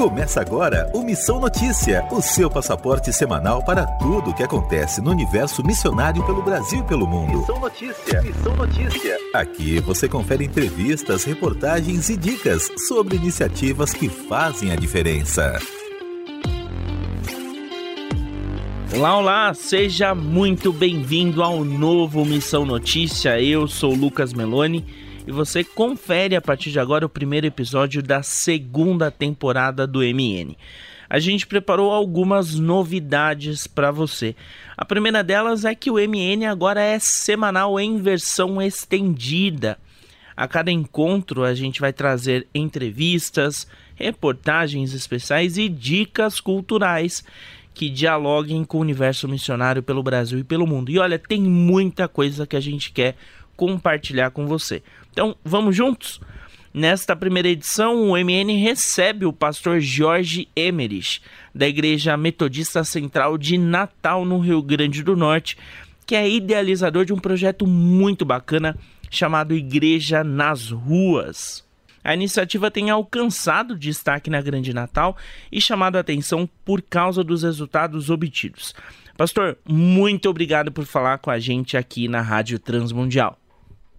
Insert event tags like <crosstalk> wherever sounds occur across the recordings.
Começa agora o Missão Notícia, o seu passaporte semanal para tudo o que acontece no universo missionário pelo Brasil e pelo mundo. Missão Notícia, Missão Notícia. Aqui você confere entrevistas, reportagens e dicas sobre iniciativas que fazem a diferença. Olá, olá, seja muito bem-vindo ao novo Missão Notícia. Eu sou Lucas Meloni e você confere a partir de agora o primeiro episódio da segunda temporada do MN. A gente preparou algumas novidades para você. A primeira delas é que o MN agora é semanal em versão estendida. A cada encontro a gente vai trazer entrevistas, reportagens especiais e dicas culturais que dialoguem com o universo missionário pelo Brasil e pelo mundo. E olha, tem muita coisa que a gente quer compartilhar com você. Então, vamos juntos? Nesta primeira edição, o MN recebe o pastor Jorge Emerich, da Igreja Metodista Central de Natal, no Rio Grande do Norte, que é idealizador de um projeto muito bacana chamado Igreja nas Ruas. A iniciativa tem alcançado destaque na Grande Natal e chamado a atenção por causa dos resultados obtidos. Pastor, muito obrigado por falar com a gente aqui na Rádio Transmundial.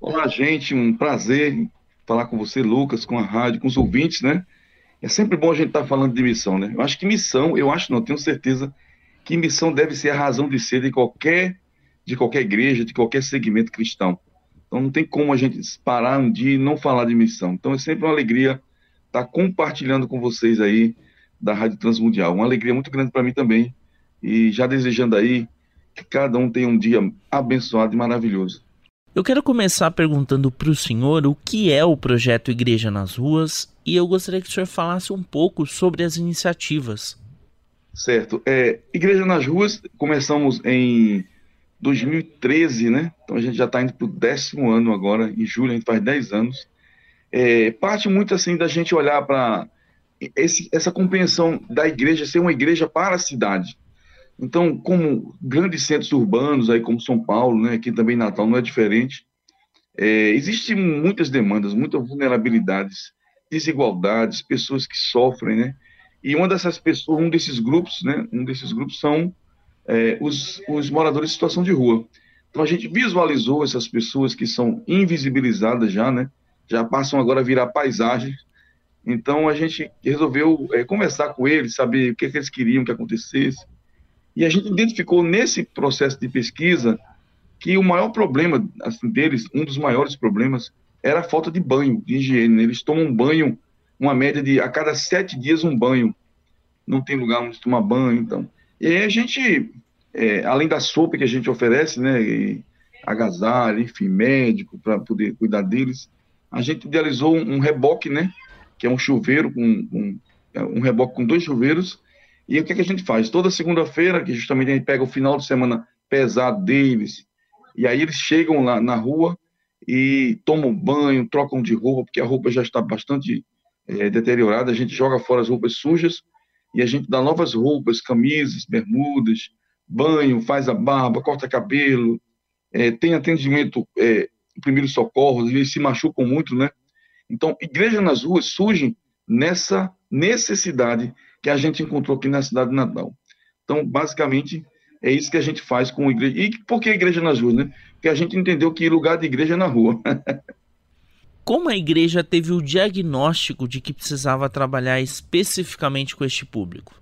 Olá, gente, um prazer falar com você, Lucas, com a rádio, com os ouvintes, né? É sempre bom a gente estar tá falando de missão, né? Eu acho que missão, eu acho não, tenho certeza que missão deve ser a razão de ser de qualquer de qualquer igreja, de qualquer segmento cristão. Então não tem como a gente parar um dia e não falar de missão. Então é sempre uma alegria estar tá compartilhando com vocês aí da Rádio Transmundial. Uma alegria muito grande para mim também. E já desejando aí que cada um tenha um dia abençoado e maravilhoso. Eu quero começar perguntando para o senhor o que é o projeto Igreja nas Ruas e eu gostaria que o senhor falasse um pouco sobre as iniciativas. Certo. É, Igreja nas Ruas, começamos em 2013, né? Então a gente já está indo para o décimo ano agora, em julho a gente faz 10 anos. É, parte muito assim da gente olhar para essa compreensão da igreja ser uma igreja para a cidade. Então, como grandes centros urbanos, aí como São Paulo, né, aqui também Natal não é diferente, é, existem muitas demandas, muitas vulnerabilidades, desigualdades, pessoas que sofrem, né? E uma dessas pessoas, um desses grupos, né, um desses grupos são é, os, os moradores em situação de rua. Então a gente visualizou essas pessoas que são invisibilizadas já, né? Já passam agora a virar paisagem. Então a gente resolveu é, conversar com eles, saber o que, é que eles queriam que acontecesse, e a gente identificou nesse processo de pesquisa que o maior problema assim, deles, um dos maiores problemas, era a falta de banho, de higiene. Né? Eles tomam banho, uma média de a cada sete dias um banho. Não tem lugar onde tomar banho, então. E aí a gente, é, além da sopa que a gente oferece, né, e agasalho, enfim, médico, para poder cuidar deles, a gente idealizou um, um, reboque, né, que é um chuveiro, com, um, um reboque com dois chuveiros, e o que, é que a gente faz? Toda segunda-feira, que justamente a gente pega o final de semana pesado deles, e aí eles chegam lá na rua e tomam banho, trocam de roupa, porque a roupa já está bastante é, deteriorada, a gente joga fora as roupas sujas e a gente dá novas roupas, camisas, bermudas, banho, faz a barba, corta cabelo, é, tem atendimento, é, primeiro socorro, eles se machucam muito, né? Então, igreja nas ruas surgem nessa necessidade que a gente encontrou aqui na cidade de Natal. Então, basicamente, é isso que a gente faz com a igreja. E por que a igreja nas ruas, né? Porque a gente entendeu que lugar de igreja é na rua. <laughs> Como a igreja teve o diagnóstico de que precisava trabalhar especificamente com este público?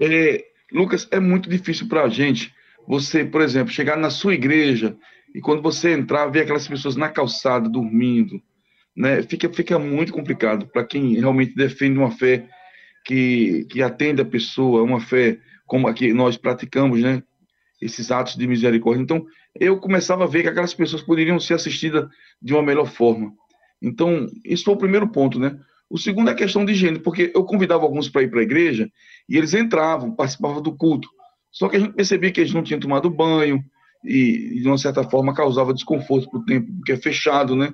É, Lucas, é muito difícil para a gente, você, por exemplo, chegar na sua igreja e quando você entrar, ver aquelas pessoas na calçada dormindo, né? Fica, fica muito complicado para quem realmente defende uma fé que, que atende a pessoa, uma fé como a que nós praticamos, né? Esses atos de misericórdia. Então, eu começava a ver que aquelas pessoas poderiam ser assistidas de uma melhor forma. Então, isso foi o primeiro ponto, né? O segundo é a questão de higiene, porque eu convidava alguns para ir para a igreja e eles entravam, participavam do culto. Só que a gente percebia que eles não tinham tomado banho e, de uma certa forma, causava desconforto para o tempo, porque é fechado, né?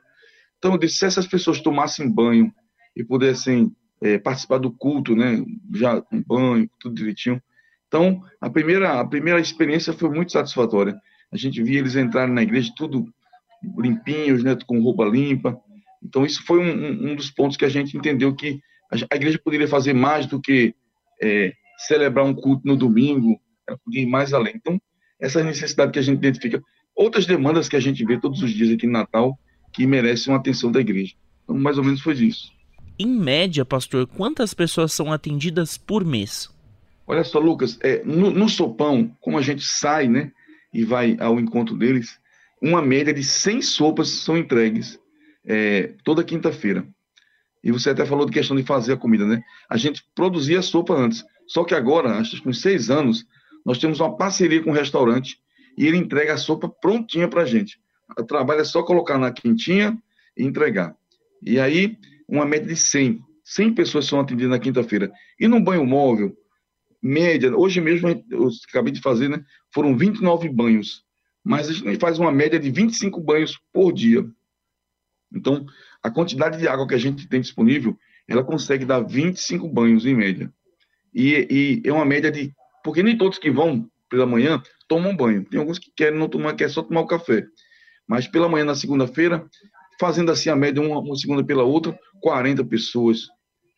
Então, eu disse, se essas pessoas tomassem banho e pudessem é, participar do culto, né? Já com banho, tudo direitinho. Então, a primeira, a primeira experiência foi muito satisfatória. A gente via eles entrarem na igreja tudo limpinhos, né? Com roupa limpa. Então, isso foi um, um dos pontos que a gente entendeu que A igreja poderia fazer mais do que é, celebrar um culto no domingo, ela podia ir mais além. Então, essa necessidade que a gente identifica. Outras demandas que a gente vê todos os dias aqui no Natal que merecem uma atenção da igreja. Então, mais ou menos foi isso. Em média, pastor, quantas pessoas são atendidas por mês? Olha só, Lucas, é, no, no sopão, como a gente sai, né, e vai ao encontro deles, uma média de 100 sopas são entregues é, toda quinta-feira. E você até falou de questão de fazer a comida, né? A gente produzia sopa antes. Só que agora, acho que com seis anos, nós temos uma parceria com o restaurante e ele entrega a sopa prontinha para a gente. O trabalho é só colocar na quentinha e entregar. E aí, uma média de 100. 100 pessoas são atendidas na quinta-feira. E no banho móvel, média, hoje mesmo, eu acabei de fazer, né? Foram 29 banhos. Mas a gente faz uma média de 25 banhos por dia. Então, a quantidade de água que a gente tem disponível, ela consegue dar 25 banhos em média. E, e é uma média de. Porque nem todos que vão pela manhã tomam banho. Tem alguns que querem não tomar, quer só tomar o café. Mas pela manhã, na segunda-feira, fazendo assim a média, uma, uma segunda pela outra, 40 pessoas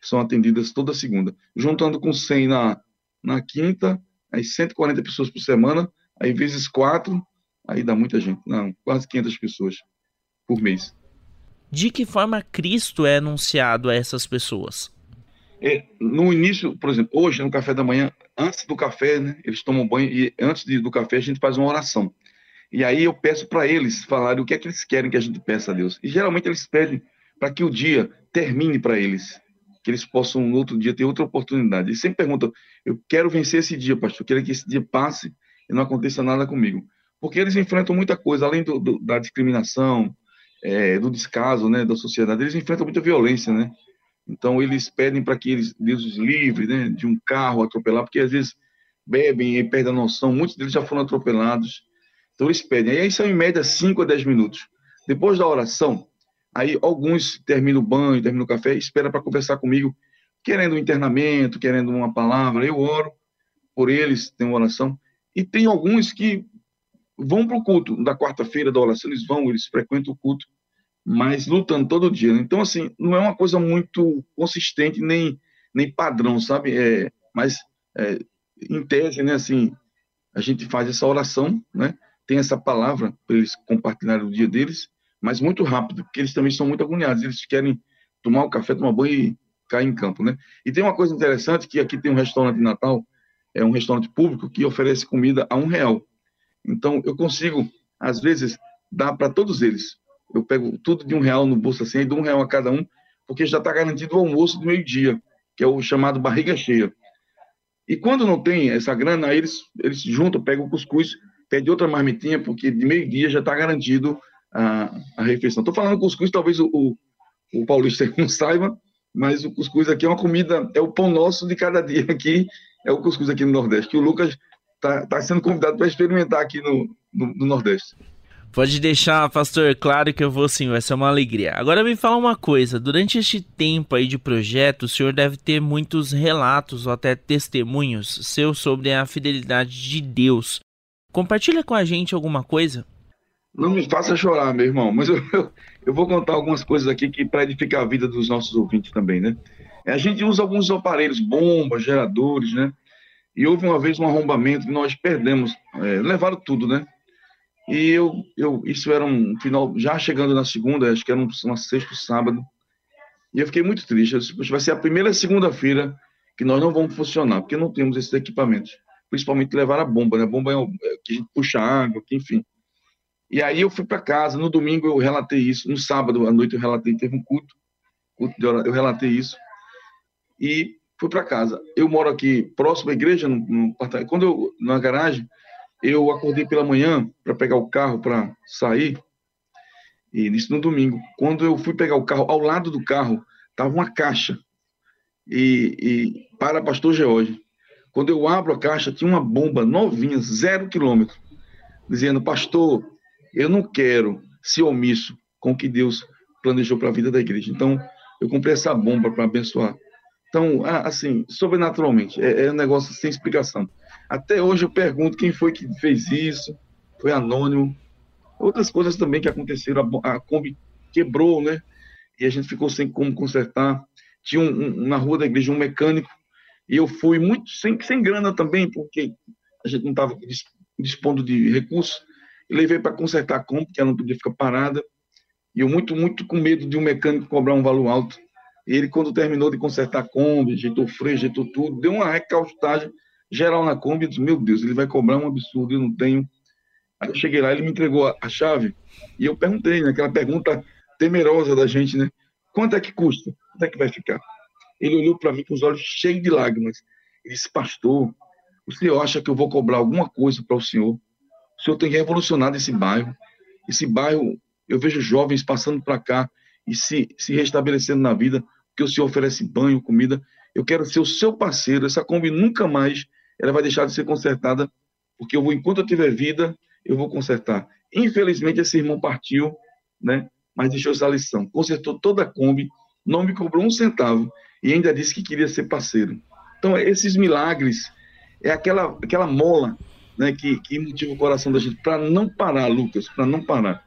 são atendidas toda segunda. Juntando com 100 na, na quinta, aí 140 pessoas por semana, aí vezes 4, aí dá muita gente. Não, quase 500 pessoas por mês. De que forma Cristo é anunciado a essas pessoas? É, no início, por exemplo, hoje no café da manhã, antes do café, né, eles tomam banho e antes de, do café a gente faz uma oração. E aí eu peço para eles falarem o que é que eles querem que a gente peça a Deus. E geralmente eles pedem para que o dia termine para eles, que eles possam no outro dia ter outra oportunidade. Eles sempre perguntam: eu quero vencer esse dia, pastor, eu quero que esse dia passe e não aconteça nada comigo. Porque eles enfrentam muita coisa, além do, do, da discriminação, é, do descaso né, da sociedade, eles enfrentam muita violência, né? Então eles pedem para que eles, Deus os livre né, de um carro atropelar, porque às vezes bebem e perdem a noção, muitos deles já foram atropelados. Então eles pedem. Aí são em média 5 a 10 minutos. Depois da oração, aí alguns terminam o banho, terminam o café, espera para conversar comigo, querendo um internamento, querendo uma palavra. Eu oro por eles, tenho oração. E tem alguns que vão para o culto da quarta-feira da oração, eles vão, eles frequentam o culto, mas lutando todo dia. Né? Então, assim, não é uma coisa muito consistente nem, nem padrão, sabe? É, mas, é, em tese, né, assim, a gente faz essa oração, né? Tem essa palavra para eles compartilharem o dia deles, mas muito rápido, porque eles também são muito agoniados, eles querem tomar o café, tomar banho e cair em campo, né? E tem uma coisa interessante, que aqui tem um restaurante de Natal, é um restaurante público que oferece comida a um real. Então, eu consigo, às vezes, dar para todos eles. Eu pego tudo de um real no bolso assim, e dou um real a cada um, porque já está garantido o almoço do meio-dia, que é o chamado barriga cheia. E quando não tem essa grana, eles, eles juntam, pegam o cuscuz, pedem outra marmitinha, porque de meio-dia já está garantido a, a refeição. Estou falando cuscuz, talvez o, o, o paulista <laughs> não saiba, mas o cuscuz aqui é uma comida, é o pão nosso de cada dia aqui, é o cuscuz aqui no Nordeste, que o Lucas está tá sendo convidado para experimentar aqui no, no, no, Nordeste. Pode deixar, pastor, claro que eu vou sim, vai ser uma alegria. Agora me fala uma coisa, durante este tempo aí de projeto, o senhor deve ter muitos relatos ou até testemunhos seus sobre a fidelidade de Deus. Compartilha com a gente alguma coisa? Não me faça chorar, meu irmão, mas eu, eu, eu vou contar algumas coisas aqui que para edificar a vida dos nossos ouvintes também, né? A gente usa alguns aparelhos, bombas, geradores, né? E houve uma vez um arrombamento que nós perdemos, é, levaram tudo, né? E eu, eu, isso era um final, já chegando na segunda, acho que era uma sexta, sábado, e eu fiquei muito triste. Eu disse, vai ser a primeira segunda-feira que nós não vamos funcionar, porque não temos esses equipamentos. Principalmente levar a bomba, né? A bomba é, é que a gente puxa água, que, enfim. E aí eu fui para casa, no domingo eu relatei isso, no sábado à noite eu relatei, teve um culto, culto de eu relatei isso. E fui para casa. Eu moro aqui próximo à igreja, no, no, quando eu na garagem, eu acordei pela manhã para pegar o carro para sair. E isso no domingo. Quando eu fui pegar o carro, ao lado do carro estava uma caixa. E, e para Pastor George. Quando eu abro a caixa, tinha uma bomba novinha, zero quilômetro, dizendo: Pastor, eu não quero ser omisso com o que Deus planejou para a vida da igreja. Então, eu comprei essa bomba para abençoar então, assim, sobrenaturalmente, é, é um negócio sem explicação. Até hoje eu pergunto quem foi que fez isso, foi anônimo. Outras coisas também que aconteceram, a, a Kombi quebrou, né? E a gente ficou sem como consertar. tinha um, um, na rua da igreja um mecânico, e eu fui muito sem, sem grana também, porque a gente não estava dispondo de recursos, e levei para consertar a Kombi, que ela não podia ficar parada, e eu muito, muito com medo de um mecânico cobrar um valor alto. Ele, quando terminou de consertar a Kombi, ajeitou o freio, ajeitou tudo, deu uma recaustagem geral na Kombi, eu disse, meu Deus, ele vai cobrar um absurdo, eu não tenho. Aí eu cheguei lá, ele me entregou a, a chave, e eu perguntei, né, aquela pergunta temerosa da gente, né? Quanto é que custa? Quanto é que vai ficar? Ele olhou para mim com os olhos cheios de lágrimas. Ele disse, pastor, o senhor acha que eu vou cobrar alguma coisa para o senhor? O senhor tem revolucionado esse bairro. Esse bairro, eu vejo jovens passando para cá e se, se restabelecendo na vida, porque o senhor oferece banho, comida. Eu quero ser o seu parceiro. Essa Kombi nunca mais ela vai deixar de ser consertada, porque eu vou, enquanto eu tiver vida, eu vou consertar. Infelizmente, esse irmão partiu, né? mas deixou essa lição. Consertou toda a Kombi, não me cobrou um centavo e ainda disse que queria ser parceiro. Então, esses milagres é aquela, aquela mola né, que, que motiva o coração da gente para não parar, Lucas, para não parar.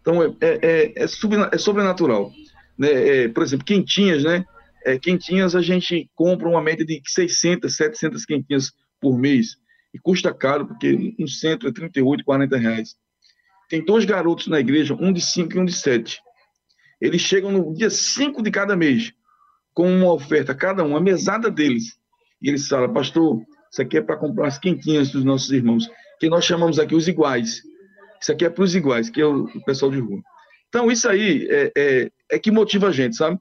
Então, é, é, é, é, é sobrenatural. Né? É, por exemplo, quentinhas, né? É, quentinhas a gente compra uma média de 600, 700 quentinhas por mês. E custa caro, porque um centro é 38, 40 reais. Tem dois garotos na igreja, um de 5 e um de 7. Eles chegam no dia 5 de cada mês, com uma oferta, cada um, a mesada deles. E eles falam, pastor, isso aqui é para comprar as quentinhas dos nossos irmãos, que nós chamamos aqui os iguais. Isso aqui é para os iguais, que é o, pessoal de rua. Então, isso aí é, é, é que motiva a gente, sabe?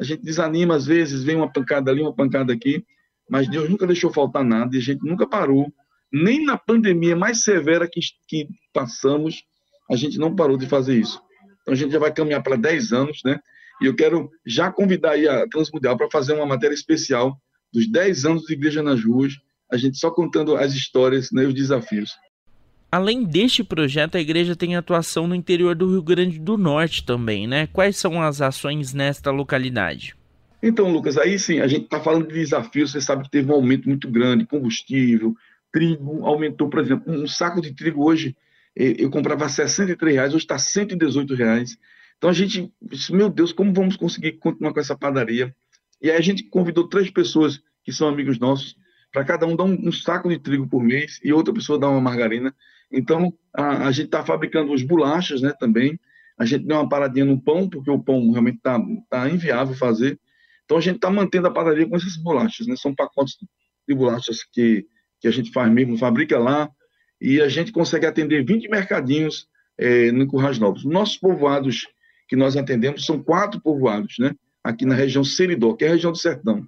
A gente desanima às vezes, vem uma pancada ali, uma pancada aqui, mas Deus nunca deixou faltar nada e a gente nunca parou. Nem na pandemia mais severa que, que passamos, a gente não parou de fazer isso. Então a gente já vai caminhar para 10 anos, né? E eu quero já convidar a Transmundial para fazer uma matéria especial dos 10 anos de Igreja nas Ruas, a gente só contando as histórias né, os desafios. Além deste projeto, a igreja tem atuação no interior do Rio Grande do Norte também, né? Quais são as ações nesta localidade? Então, Lucas, aí sim, a gente está falando de desafios, você sabe que teve um aumento muito grande, combustível, trigo, aumentou, por exemplo, um saco de trigo hoje, eh, eu comprava 63 reais, hoje está 118 reais. Então a gente disse, meu Deus, como vamos conseguir continuar com essa padaria? E aí a gente convidou três pessoas que são amigos nossos, para cada um dar um, um, saco de trigo por mês e outra pessoa dar uma margarina. Então a, a gente está fabricando os bolachas, né, também. A gente deu uma paradinha no pão, porque o pão realmente está tá inviável fazer. Então a gente está mantendo a padaria com essas bolachas, né? São pacotes de bolachas que, que a gente faz mesmo, fabrica lá, e a gente consegue atender 20 mercadinhos é, no Currais Novos. Nossos povoados que nós atendemos são quatro povoados, né? Aqui na região Seridó, que é a região do Sertão.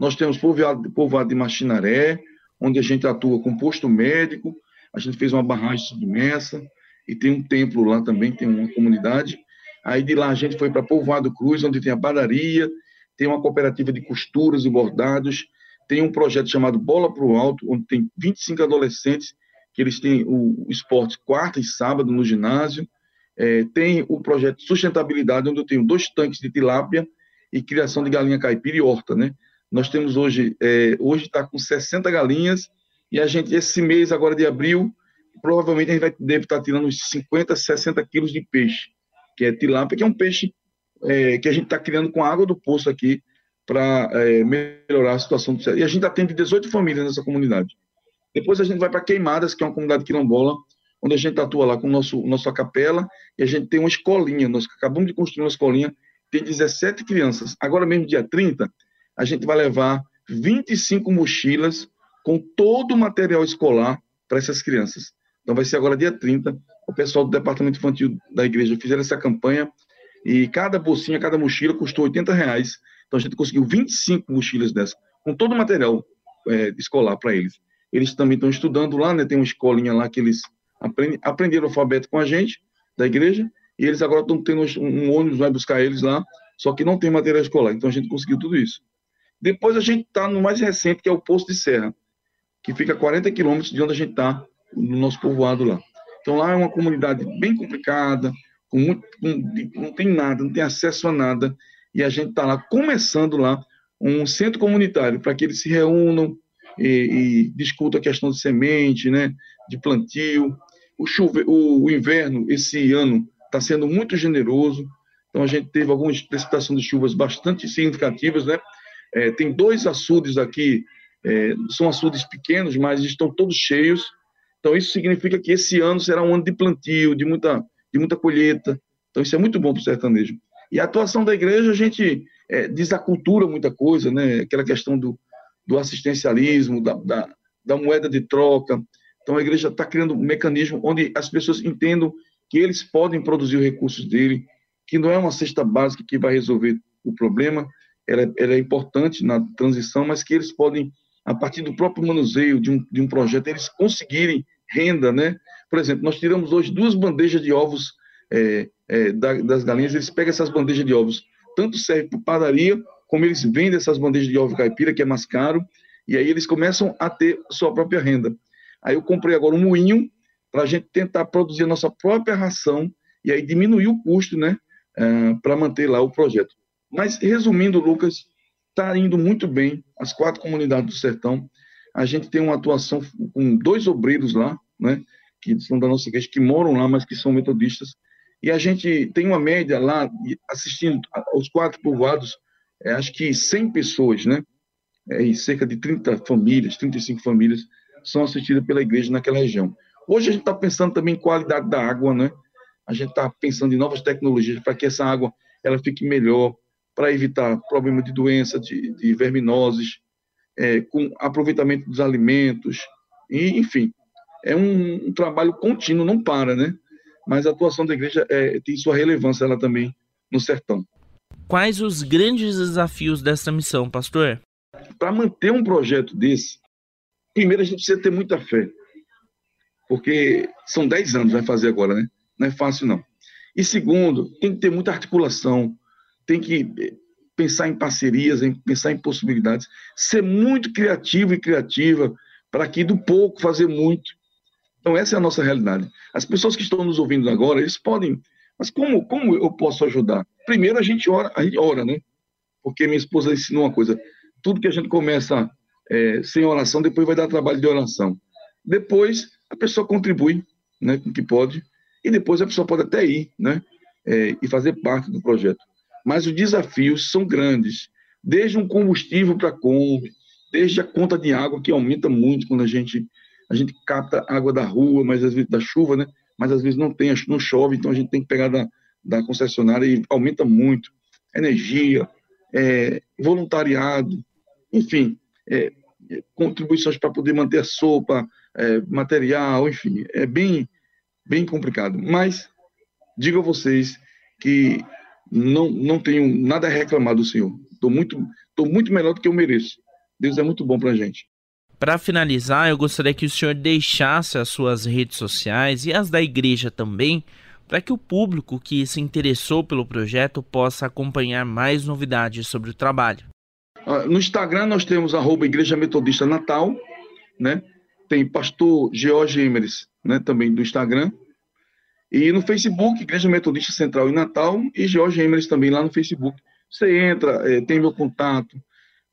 Nós temos povoado, povoado de Machinaré, onde a gente atua com posto médico, a gente fez uma barragem submersa, e tem um templo lá também, tem uma comunidade. Aí de lá a gente foi para Povoado Cruz, onde tem a padaria, tem uma cooperativa de costuras e bordados, tem um projeto chamado Bola para o Alto, onde tem 25 adolescentes que eles têm o esporte quarta e sábado no ginásio. É, tem o projeto Sustentabilidade, onde eu tenho dois tanques de tilápia e criação de galinha caipira e horta, né? Nós temos hoje, é, hoje está com 60 galinhas e a gente, esse mês agora de abril, provavelmente a gente vai, deve estar tá tirando uns 50, 60 quilos de peixe, que é tilápia, que é um peixe é, que a gente está criando com a água do poço aqui para é, melhorar a situação do. E a gente atende 18 famílias nessa comunidade. Depois a gente vai para Queimadas, que é uma comunidade quilombola, onde a gente atua lá com nosso, nossa capela, e a gente tem uma escolinha. Nós acabamos de construir uma escolinha, tem 17 crianças. Agora mesmo, dia 30, a gente vai levar 25 mochilas com todo o material escolar para essas crianças. Então vai ser agora dia 30. O pessoal do departamento infantil da igreja fizeram essa campanha e cada bolsinha, cada mochila custou 80 reais. Então a gente conseguiu 25 mochilas dessas, com todo o material é, escolar para eles. Eles também estão estudando lá, né? Tem uma escolinha lá que eles aprenderam alfabeto com a gente, da igreja, e eles agora estão tendo um ônibus, vai buscar eles lá, só que não tem material escolar. Então a gente conseguiu tudo isso. Depois a gente está no mais recente, que é o Poço de Serra, que fica a 40 quilômetros de onde a gente está, no nosso povoado lá. Então lá é uma comunidade bem complicada, com muito, com, não tem nada, não tem acesso a nada, e a gente está lá começando lá um centro comunitário para que eles se reúnam e, e discutam a questão de semente, né, de plantio. O, chuve, o, o inverno esse ano está sendo muito generoso, Então a gente teve algumas precipitações de chuvas bastante significativas, né? É, tem dois açudes aqui, é, são açudes pequenos, mas estão todos cheios. Então isso significa que esse ano será um ano de plantio, de muita, de muita colheita. Então isso é muito bom para o sertanejo. E a atuação da igreja, a gente é, desacultura muita coisa, né? Aquela questão do, do assistencialismo, da, da, da moeda de troca. Então a igreja está criando um mecanismo onde as pessoas entendam que eles podem produzir os recursos dele, que não é uma cesta básica que vai resolver o problema, ela, é, ela é importante na transição, mas que eles podem, a partir do próprio manuseio de um, de um projeto, eles conseguirem renda, né? Por exemplo, nós tiramos hoje duas bandejas de ovos é, é, das galinhas, eles pegam essas bandejas de ovos, tanto serve para padaria, como eles vendem essas bandejas de ovo caipira, que é mais caro, e aí eles começam a ter sua própria renda. Aí eu comprei agora um moinho para a gente tentar produzir a nossa própria ração e aí diminuir o custo, né, uh, para manter lá o projeto. Mas resumindo, Lucas, está indo muito bem as quatro comunidades do sertão. A gente tem uma atuação com dois obreiros lá, né, que são da nossa igreja, que moram lá, mas que são metodistas. E a gente tem uma média lá, assistindo aos quatro povoados, é, acho que 100 pessoas, né? É, e cerca de 30 famílias, 35 famílias são assistidas pela igreja naquela região. Hoje a gente está pensando também em qualidade da água, né? A gente está pensando em novas tecnologias para que essa água ela fique melhor, para evitar problemas de doença, de, de verminoses, é, com aproveitamento dos alimentos, e, enfim, é um, um, trabalho contínuo, não para, né? Mas a atuação da igreja é, tem sua relevância ela também no sertão. Quais os grandes desafios dessa missão, pastor? Para manter um projeto desse, primeiro a gente precisa ter muita fé, porque são 10 anos vai fazer agora, né? Não é fácil não. E segundo, tem que ter muita articulação, tem que eh, pensar em parcerias, em pensar em possibilidades, ser muito criativo e criativa para que do pouco fazer muito. Então essa é a nossa realidade. As pessoas que estão nos ouvindo agora, eles podem, mas como como eu posso ajudar? Primeiro a gente ora, a gente ora, né? Porque minha esposa ensinou uma coisa: tudo que a gente começa é, sem oração, depois vai dar trabalho de oração. Depois a pessoa contribui, né, com o que pode, e depois a pessoa pode até ir, né, é, e fazer parte do projeto. Mas os desafios são grandes, desde um combustível para a Kombi, desde a conta de água que aumenta muito quando a gente a gente capta água da rua, mas às vezes da chuva, né? Mas às vezes não tem, não chove, então a gente tem que pegar da, da concessionária e aumenta muito. Energia, é, voluntariado, enfim, é, contribuições para poder manter a sopa, é, material, enfim, é bem, bem complicado. Mas digo a vocês que não, não tenho nada a reclamar do Senhor. Estou muito, tô muito melhor do que eu mereço. Deus é muito bom para a gente. Para finalizar, eu gostaria que o senhor deixasse as suas redes sociais e as da igreja também, para que o público que se interessou pelo projeto possa acompanhar mais novidades sobre o trabalho. Ah, no Instagram nós temos arroba Igreja Metodista Natal, né? Tem pastor George Emeres, né? Também do Instagram. E no Facebook, Igreja Metodista Central em Natal, e George Emeres também lá no Facebook. Você entra, é, tem meu contato.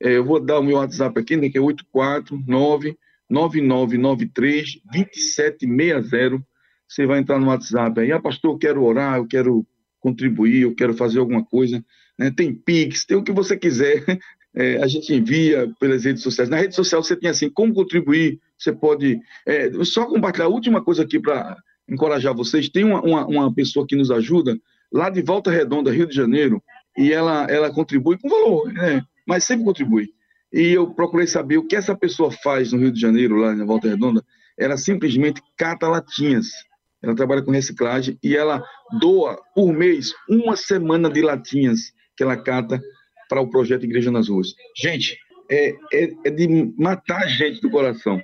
É, eu vou dar o meu WhatsApp aqui, né? Que é 849 9993 2760. Você vai entrar no WhatsApp aí, ah, pastor, eu quero orar, eu quero contribuir, eu quero fazer alguma coisa. Né? Tem Pix, tem o que você quiser. <laughs> é, a gente envia pelas redes sociais. Na rede social você tem assim, como contribuir, você pode. É, só compartilhar a última coisa aqui para encorajar vocês. Tem uma, uma, uma, pessoa que nos ajuda, lá de Volta Redonda, Rio de Janeiro, e ela, ela contribui com valor, né? mas sempre contribui. E eu procurei saber o que essa pessoa faz no Rio de Janeiro, lá na Volta Redonda. Ela simplesmente cata latinhas. Ela trabalha com reciclagem e ela doa por mês uma semana de latinhas que ela cata para o projeto Igreja nas Ruas. Gente, é, é, é, de matar a gente do coração.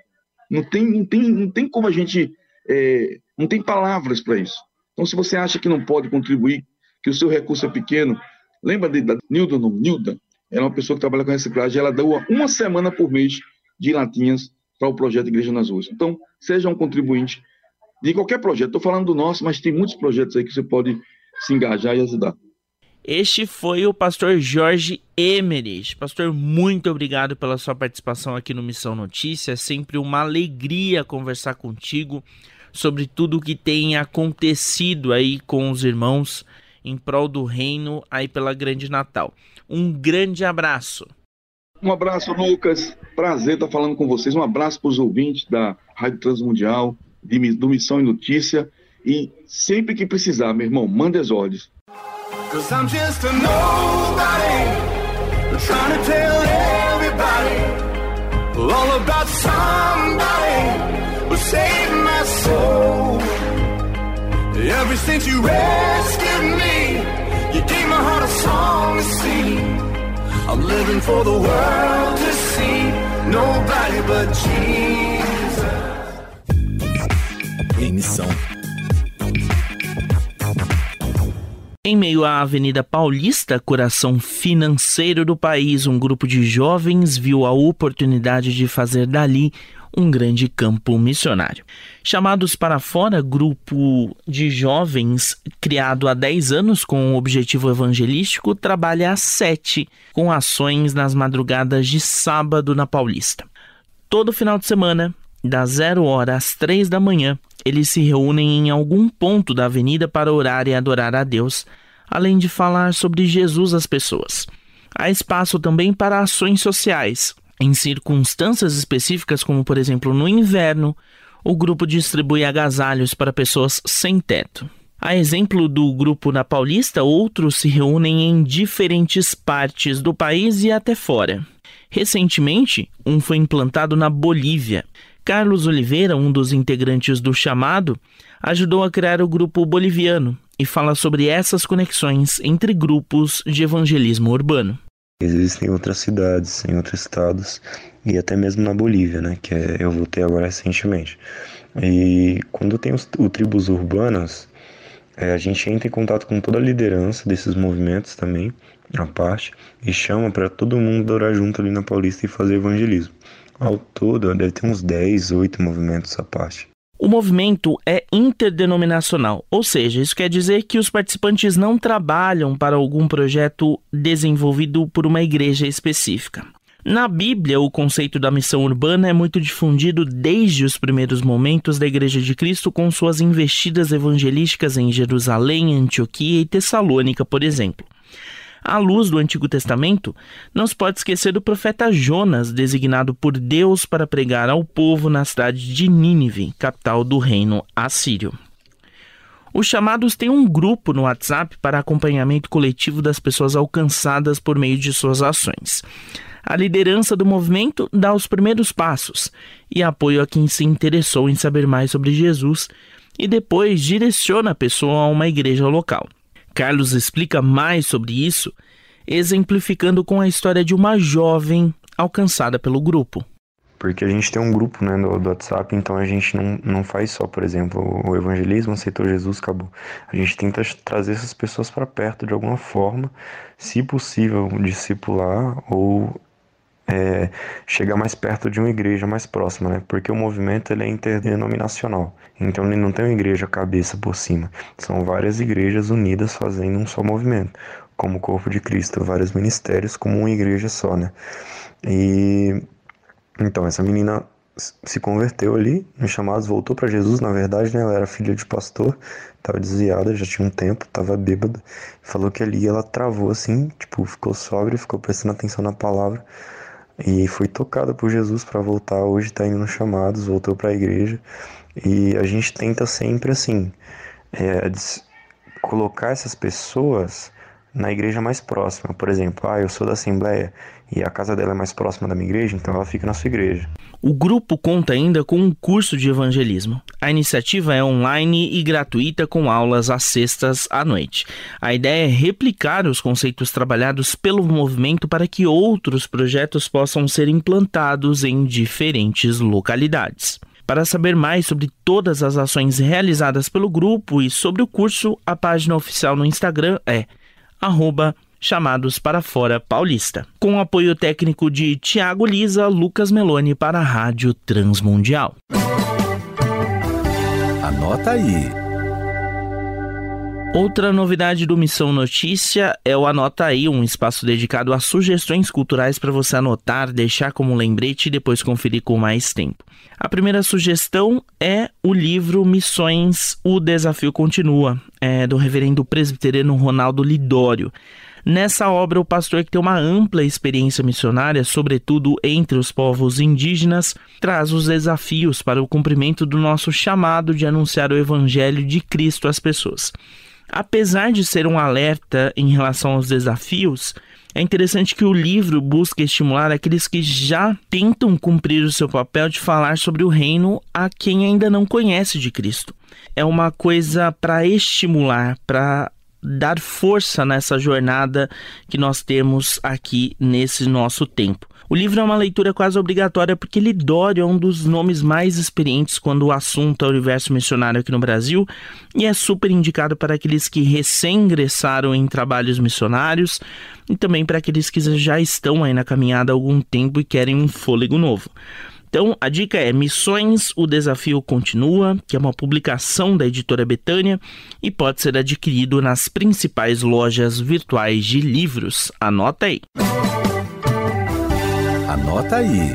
Não tem, não tem, não tem como a gente. É, não tem palavras para isso. Então, se você acha que não pode contribuir, que o seu recurso é pequeno, lembra de, da Nilda, não? Nilda, ela é uma pessoa que trabalha com reciclagem, ela doa uma semana por mês de latinhas para o projeto Igreja nas Ruas. Então, seja um contribuinte de qualquer projeto. Estou falando do nosso, mas tem muitos projetos aí que você pode se engajar e ajudar. Este foi o pastor Jorge Emerich. Pastor, muito obrigado pela sua participação aqui no Missão Notícia. É sempre uma alegria conversar contigo sobre tudo o que tem acontecido aí com os irmãos em prol do reino aí pela Grande Natal. Um grande abraço. Um abraço, Lucas. Prazer estar falando com vocês. Um abraço para os ouvintes da Rádio Transmundial, de, do Missão e Notícia. E sempre que precisar, meu irmão, manda as ordens. Cause I'm just a nobody, trying to tell everybody all about somebody who saved my soul. Ever since you rescued me, you gave my heart a song to sing. I'm living for the world to see, nobody but Jesus. Emissão. Em meio à Avenida Paulista, coração financeiro do país, um grupo de jovens viu a oportunidade de fazer dali um grande campo missionário. Chamados para fora, grupo de jovens criado há 10 anos com o objetivo evangelístico trabalha há 7 com ações nas madrugadas de sábado na Paulista. Todo final de semana, das 0 hora às 3 da manhã, eles se reúnem em algum ponto da avenida para orar e adorar a Deus, além de falar sobre Jesus às pessoas. Há espaço também para ações sociais, em circunstâncias específicas, como por exemplo no inverno, o grupo distribui agasalhos para pessoas sem teto. A exemplo do grupo na Paulista, outros se reúnem em diferentes partes do país e até fora. Recentemente, um foi implantado na Bolívia. Carlos Oliveira, um dos integrantes do chamado, ajudou a criar o grupo boliviano e fala sobre essas conexões entre grupos de evangelismo urbano. Existem outras cidades, em outros estados e até mesmo na Bolívia, né, que é, eu voltei agora recentemente. E quando tem os, o tribos urbanas, é, a gente entra em contato com toda a liderança desses movimentos também, a parte, e chama para todo mundo orar junto ali na Paulista e fazer evangelismo. Ao todo, deve ter uns 10, 8 movimentos a parte. O movimento é interdenominacional, ou seja, isso quer dizer que os participantes não trabalham para algum projeto desenvolvido por uma igreja específica. Na Bíblia, o conceito da missão urbana é muito difundido desde os primeiros momentos da Igreja de Cristo, com suas investidas evangelísticas em Jerusalém, Antioquia e Tessalônica, por exemplo. À luz do Antigo Testamento, não se pode esquecer do profeta Jonas, designado por Deus para pregar ao povo na cidade de Nínive, capital do reino assírio. Os chamados têm um grupo no WhatsApp para acompanhamento coletivo das pessoas alcançadas por meio de suas ações. A liderança do movimento dá os primeiros passos e apoio a quem se interessou em saber mais sobre Jesus e depois direciona a pessoa a uma igreja local. Carlos explica mais sobre isso, exemplificando com a história de uma jovem alcançada pelo grupo. Porque a gente tem um grupo né, do, do WhatsApp, então a gente não, não faz só, por exemplo, o evangelismo, aceitou Jesus, acabou. A gente tenta trazer essas pessoas para perto de alguma forma, se possível, discipular ou é, chegar mais perto de uma igreja mais próxima, né? Porque o movimento ele é interdenominacional, então ele não tem uma igreja cabeça por cima, são várias igrejas unidas fazendo um só movimento, como o corpo de Cristo, vários ministérios como uma igreja só, né? E então essa menina se converteu ali nos chamados, voltou para Jesus. Na verdade, né, ela era filha de pastor, estava desviada, já tinha um tempo, estava bêbada. Falou que ali ela travou assim, tipo, ficou sóbria, ficou prestando atenção na palavra e foi tocada por Jesus para voltar. Hoje está indo nos chamados, voltou para a igreja e a gente tenta sempre assim é, colocar essas pessoas na igreja mais próxima. Por exemplo, ah, eu sou da Assembleia e a casa dela é mais próxima da minha igreja, então ela fica na sua igreja. O grupo conta ainda com um curso de evangelismo. A iniciativa é online e gratuita com aulas às sextas à noite. A ideia é replicar os conceitos trabalhados pelo movimento para que outros projetos possam ser implantados em diferentes localidades. Para saber mais sobre todas as ações realizadas pelo grupo e sobre o curso, a página oficial no Instagram é chamados para fora paulista. Com apoio técnico de Tiago Lisa, Lucas Meloni para a Rádio Transmundial. Anota aí. Outra novidade do Missão Notícia é o Anota Aí, um espaço dedicado a sugestões culturais para você anotar, deixar como lembrete e depois conferir com mais tempo. A primeira sugestão é o livro Missões O Desafio Continua, é, do reverendo presbiteriano Ronaldo Lidório. Nessa obra, o pastor que tem uma ampla experiência missionária, sobretudo entre os povos indígenas, traz os desafios para o cumprimento do nosso chamado de anunciar o evangelho de Cristo às pessoas. Apesar de ser um alerta em relação aos desafios, é interessante que o livro busca estimular aqueles que já tentam cumprir o seu papel de falar sobre o reino a quem ainda não conhece de Cristo. É uma coisa para estimular, para dar força nessa jornada que nós temos aqui nesse nosso tempo. O livro é uma leitura quase obrigatória porque Lidório é um dos nomes mais experientes quando o assunto é o universo missionário aqui no Brasil e é super indicado para aqueles que recém-ingressaram em trabalhos missionários e também para aqueles que já estão aí na caminhada há algum tempo e querem um fôlego novo. Então, a dica é Missões, o Desafio Continua, que é uma publicação da editora Betânia e pode ser adquirido nas principais lojas virtuais de livros. Anota aí. Anota aí.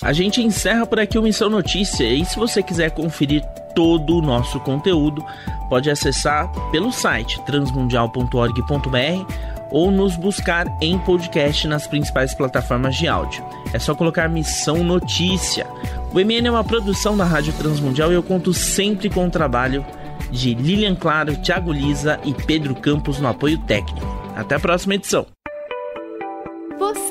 A gente encerra por aqui o Missão Notícia e se você quiser conferir todo o nosso conteúdo, pode acessar pelo site transmundial.org.br ou nos buscar em podcast nas principais plataformas de áudio. É só colocar Missão Notícia. O MN é uma produção da Rádio Transmundial e eu conto sempre com o trabalho de Lilian Claro, Thiago Lisa e Pedro Campos no apoio técnico. Até a próxima edição.